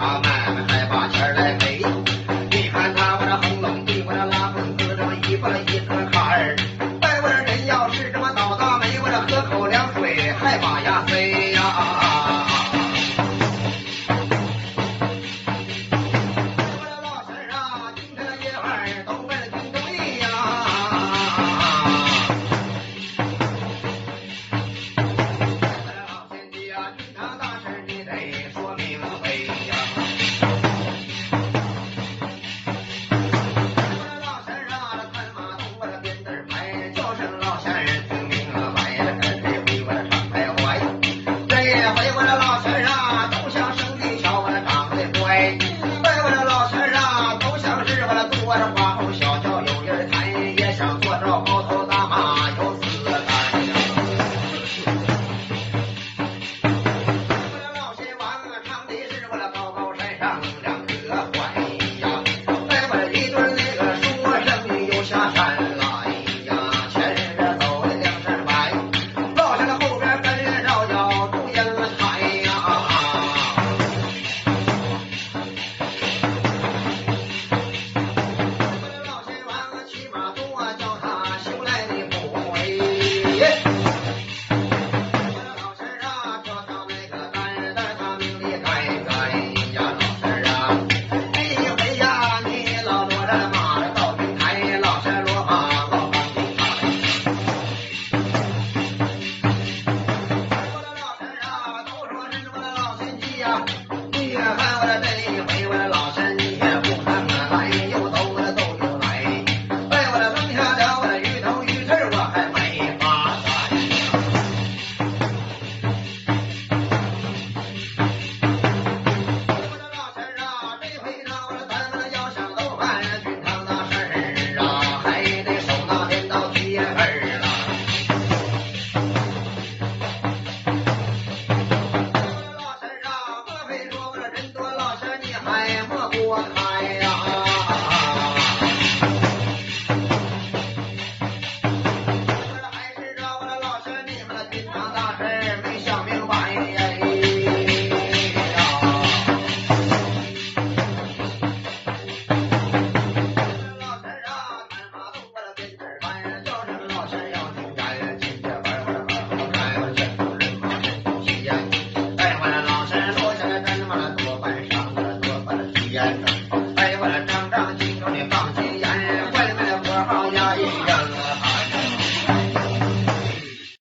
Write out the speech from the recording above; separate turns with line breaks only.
I'm what I want.